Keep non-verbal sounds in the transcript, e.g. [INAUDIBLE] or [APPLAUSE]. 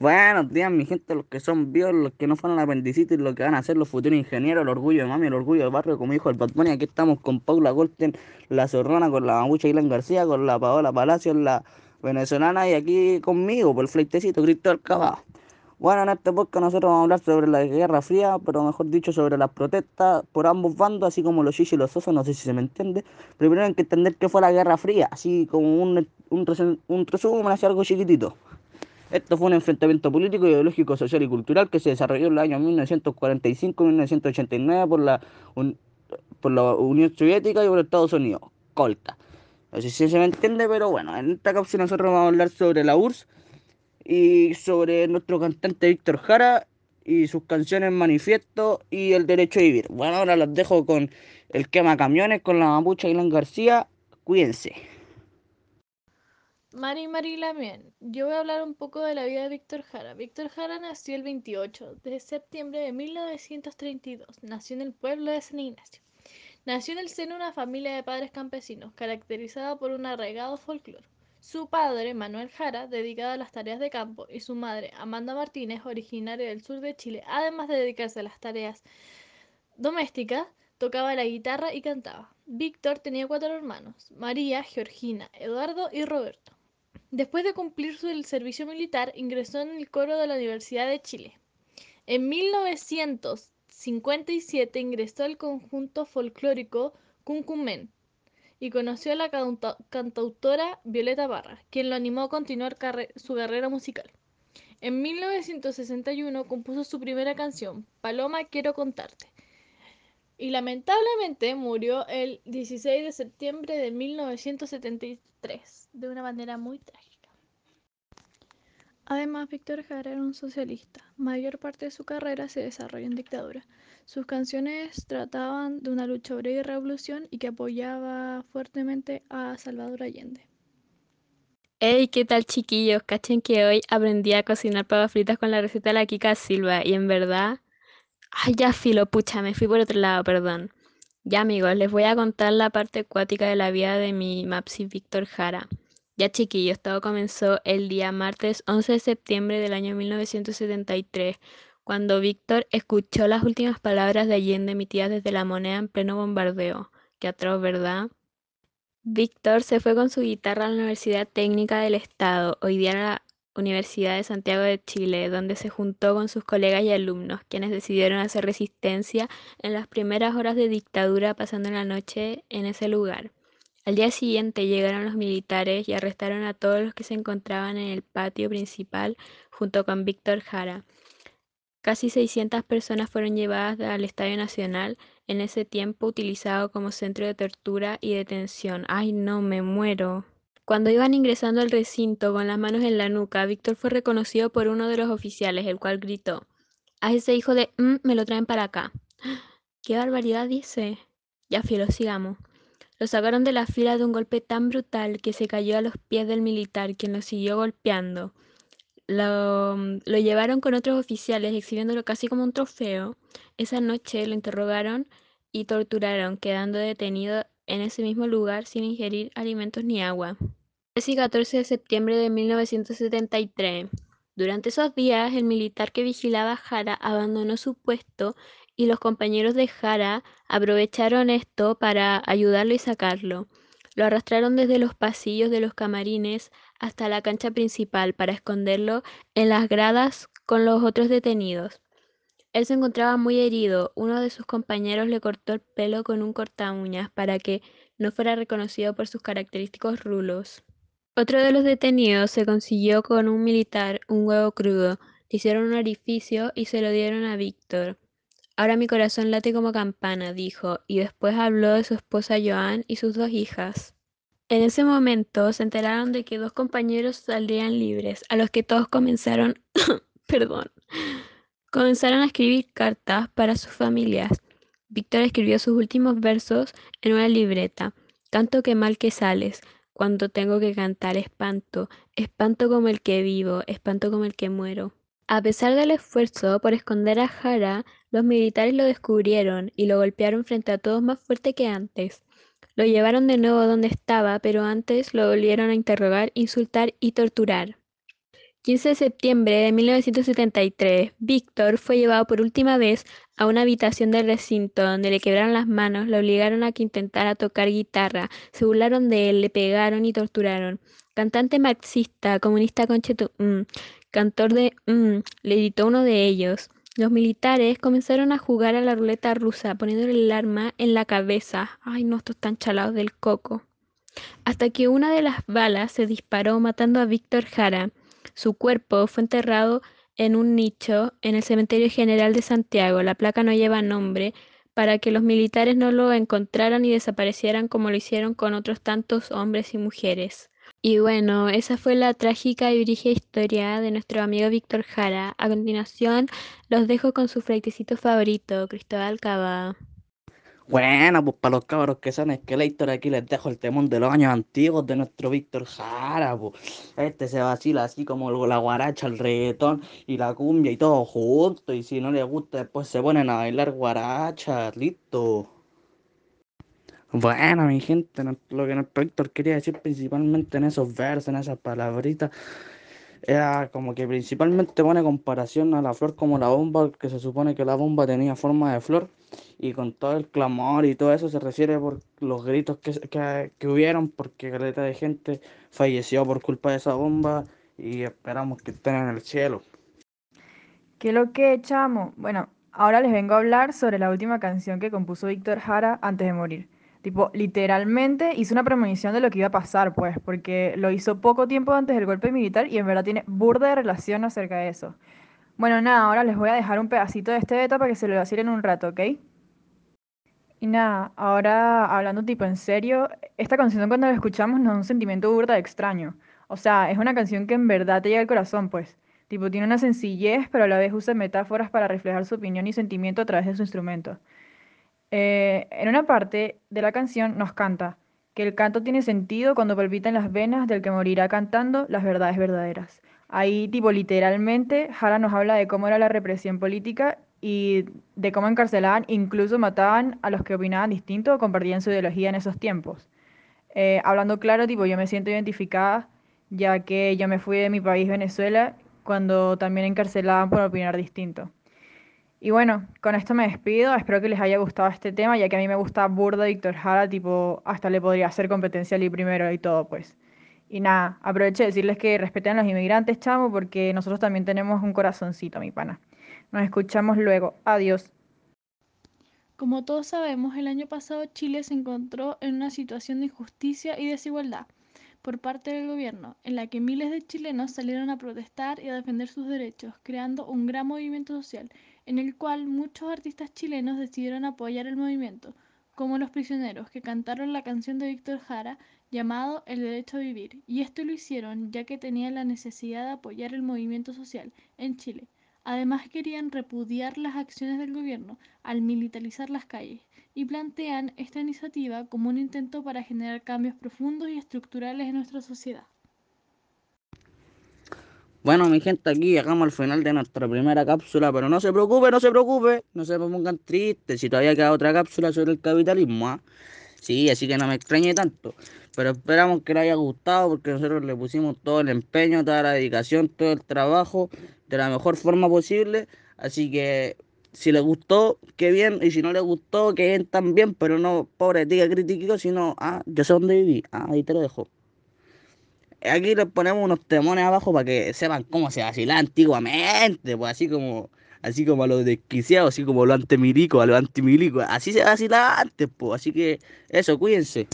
Buenos días, mi gente, los que son vivos, los que no fueron apendicitis, los que van a ser los futuros ingenieros, el orgullo de mami, el orgullo del barrio, como dijo el Bad Bunny. Aquí estamos con Paula Golten, la zorrona, con la mamucha Ilan García, con la Paola Palacios, la venezolana, y aquí conmigo, por el fleitecito, Cristóbal Cava. Bueno, en este podcast nosotros vamos a hablar sobre la Guerra Fría, pero mejor dicho sobre las protestas por ambos bandos, así como los chichis y los osos, no sé si se me entiende. Primero hay que entender qué fue la Guerra Fría, así como un, un, un resumen, así algo chiquitito. Esto fue un enfrentamiento político, ideológico, social y cultural que se desarrolló en los años 1945-1989 por la, por la Unión Soviética y por Estados Unidos. Colta. No sé si se me entiende, pero bueno, en esta cápsula nosotros vamos a hablar sobre la URSS y sobre nuestro cantante Víctor Jara y sus canciones Manifiesto y El Derecho a Vivir. Bueno, ahora los dejo con el quema camiones, con la mapucha Ilan García. Cuídense. Mari Mari Lamien, yo voy a hablar un poco de la vida de Víctor Jara. Víctor Jara nació el 28 de septiembre de 1932. Nació en el pueblo de San Ignacio. Nació en el seno de una familia de padres campesinos, caracterizada por un arraigado folclore. Su padre, Manuel Jara, dedicado a las tareas de campo, y su madre, Amanda Martínez, originaria del sur de Chile, además de dedicarse a las tareas domésticas, tocaba la guitarra y cantaba. Víctor tenía cuatro hermanos, María, Georgina, Eduardo y Roberto. Después de cumplir su servicio militar, ingresó en el coro de la Universidad de Chile. En 1957 ingresó al conjunto folclórico Cuncumen y conoció a la cantautora Violeta Barra, quien lo animó a continuar su carrera musical. En 1961 compuso su primera canción, Paloma Quiero Contarte, y lamentablemente murió el 16 de septiembre de 1973 de una manera muy trágica. Además, Víctor Jara era un socialista. Mayor parte de su carrera se desarrolló en dictadura. Sus canciones trataban de una lucha obrera y revolución y que apoyaba fuertemente a Salvador Allende. Hey, ¿qué tal chiquillos? Cachen que hoy aprendí a cocinar papas fritas con la receta de la Kika Silva y en verdad... Ay, ya filo, pucha, me fui por otro lado, perdón. Ya amigos, les voy a contar la parte acuática de la vida de mi Mapsi Víctor Jara. Ya chiquillos, todo comenzó el día martes 11 de septiembre del año 1973, cuando Víctor escuchó las últimas palabras de Allende emitidas desde la moneda en pleno bombardeo. Qué atroz, ¿verdad? Víctor se fue con su guitarra a la Universidad Técnica del Estado, hoy día Universidad de Santiago de Chile, donde se juntó con sus colegas y alumnos, quienes decidieron hacer resistencia en las primeras horas de dictadura pasando la noche en ese lugar. Al día siguiente llegaron los militares y arrestaron a todos los que se encontraban en el patio principal junto con Víctor Jara. Casi 600 personas fueron llevadas al Estadio Nacional, en ese tiempo utilizado como centro de tortura y detención. ¡Ay, no, me muero! Cuando iban ingresando al recinto con las manos en la nuca, Víctor fue reconocido por uno de los oficiales, el cual gritó, a ese hijo de mm, me lo traen para acá. [GASPS] ¡Qué barbaridad dice! Ya fielo, sigamos. Lo sacaron de la fila de un golpe tan brutal que se cayó a los pies del militar, quien lo siguió golpeando. Lo, lo, llevaron con otros oficiales, exhibiéndolo casi como un trofeo. Esa noche lo interrogaron y torturaron, quedando detenido en ese mismo lugar sin ingerir alimentos ni agua. 13 y 14 de septiembre de 1973. Durante esos días, el militar que vigilaba a Jara abandonó su puesto y los compañeros de Jara aprovecharon esto para ayudarlo y sacarlo. Lo arrastraron desde los pasillos de los camarines hasta la cancha principal para esconderlo en las gradas con los otros detenidos. Él se encontraba muy herido. Uno de sus compañeros le cortó el pelo con un cortamuñas para que no fuera reconocido por sus característicos rulos. Otro de los detenidos se consiguió con un militar un huevo crudo, le hicieron un orificio y se lo dieron a Víctor. Ahora mi corazón late como campana, dijo, y después habló de su esposa Joan y sus dos hijas. En ese momento se enteraron de que dos compañeros saldrían libres, a los que todos comenzaron, [COUGHS] perdón, comenzaron a escribir cartas para sus familias. Víctor escribió sus últimos versos en una libreta. Canto que mal que sales, cuando tengo que cantar espanto, espanto como el que vivo, espanto como el que muero. A pesar del esfuerzo por esconder a Jara, los militares lo descubrieron y lo golpearon frente a todos más fuerte que antes. Lo llevaron de nuevo donde estaba, pero antes lo volvieron a interrogar, insultar y torturar. 15 de septiembre de 1973, Víctor fue llevado por última vez a una habitación del recinto donde le quebraron las manos, le obligaron a que intentara tocar guitarra, se burlaron de él, le pegaron y torturaron. Cantante marxista, comunista conchetu, mm, cantor de mm, le editó uno de ellos. Los militares comenzaron a jugar a la ruleta rusa, poniéndole el arma en la cabeza. Ay, no, estos están chalados del coco. Hasta que una de las balas se disparó matando a Víctor Jara. Su cuerpo fue enterrado en un nicho en el Cementerio General de Santiago. La placa no lleva nombre para que los militares no lo encontraran y desaparecieran como lo hicieron con otros tantos hombres y mujeres. Y bueno, esa fue la trágica y brígida historia de nuestro amigo Víctor Jara. A continuación, los dejo con su frailecito favorito, Cristóbal Cava. Bueno, pues para los cabros que son Esqueletor, aquí les dejo el temón de los años antiguos de nuestro Víctor Jara, pues. Este se vacila así como la guaracha, el reggaetón y la cumbia y todo junto. Y si no les gusta, después se ponen a bailar guaracha, listo. Bueno, mi gente, lo que nuestro Víctor quería decir principalmente en esos versos, en esas palabritas, era como que principalmente pone comparación a la flor como la bomba, que se supone que la bomba tenía forma de flor, y con todo el clamor y todo eso se refiere por los gritos que, que, que hubieron, porque caleta de gente falleció por culpa de esa bomba, y esperamos que estén en el cielo. ¿Qué lo que, chamo? Bueno, ahora les vengo a hablar sobre la última canción que compuso Víctor Jara antes de morir. Tipo, literalmente hizo una premonición de lo que iba a pasar, pues, porque lo hizo poco tiempo antes del golpe militar y en verdad tiene burda relación acerca de eso. Bueno, nada, ahora les voy a dejar un pedacito de este beta para que se lo vacilen un rato, ¿ok? Y nada, ahora hablando tipo en serio, esta canción cuando la escuchamos nos da un sentimiento burda de extraño. O sea, es una canción que en verdad te llega al corazón, pues. Tipo, tiene una sencillez, pero a la vez usa metáforas para reflejar su opinión y sentimiento a través de su instrumento. Eh, en una parte de la canción nos canta que el canto tiene sentido cuando palpitan las venas del que morirá cantando las verdades verdaderas. Ahí, tipo, literalmente, Jara nos habla de cómo era la represión política y de cómo encarcelaban, incluso mataban a los que opinaban distinto o compartían su ideología en esos tiempos. Eh, hablando claro, tipo, yo me siento identificada, ya que yo me fui de mi país, Venezuela, cuando también encarcelaban por opinar distinto. Y bueno, con esto me despido. Espero que les haya gustado este tema, ya que a mí me gusta burda Víctor Jara, tipo, hasta le podría hacer competencia al primero y todo, pues. Y nada, aprovecho de decirles que respeten a los inmigrantes, chamo, porque nosotros también tenemos un corazoncito, mi pana. Nos escuchamos luego. Adiós. Como todos sabemos, el año pasado Chile se encontró en una situación de injusticia y desigualdad por parte del gobierno, en la que miles de chilenos salieron a protestar y a defender sus derechos, creando un gran movimiento social en el cual muchos artistas chilenos decidieron apoyar el movimiento, como Los Prisioneros, que cantaron la canción de Víctor Jara llamado El Derecho a Vivir, y esto lo hicieron ya que tenían la necesidad de apoyar el movimiento social en Chile. Además querían repudiar las acciones del gobierno al militarizar las calles y plantean esta iniciativa como un intento para generar cambios profundos y estructurales en nuestra sociedad. Bueno, mi gente, aquí llegamos al final de nuestra primera cápsula, pero no se preocupe, no se preocupe, no se pongan tristes, si todavía queda otra cápsula sobre el capitalismo, ¿ah? Sí, así que no me extrañe tanto, pero esperamos que les haya gustado porque nosotros le pusimos todo el empeño, toda la dedicación, todo el trabajo de la mejor forma posible, así que si les gustó, qué bien, y si no les gustó, qué bien también, pero no, pobre, diga crítico, sino, ah, yo sé dónde viví, ah, ahí te lo dejo. Aquí les ponemos unos temones abajo para que sepan cómo se vacilaba antiguamente, pues así como, así como a los desquiciados, así como a los antimilico, a los antimilico, así se vacilaba antes, pues, así que eso, cuídense.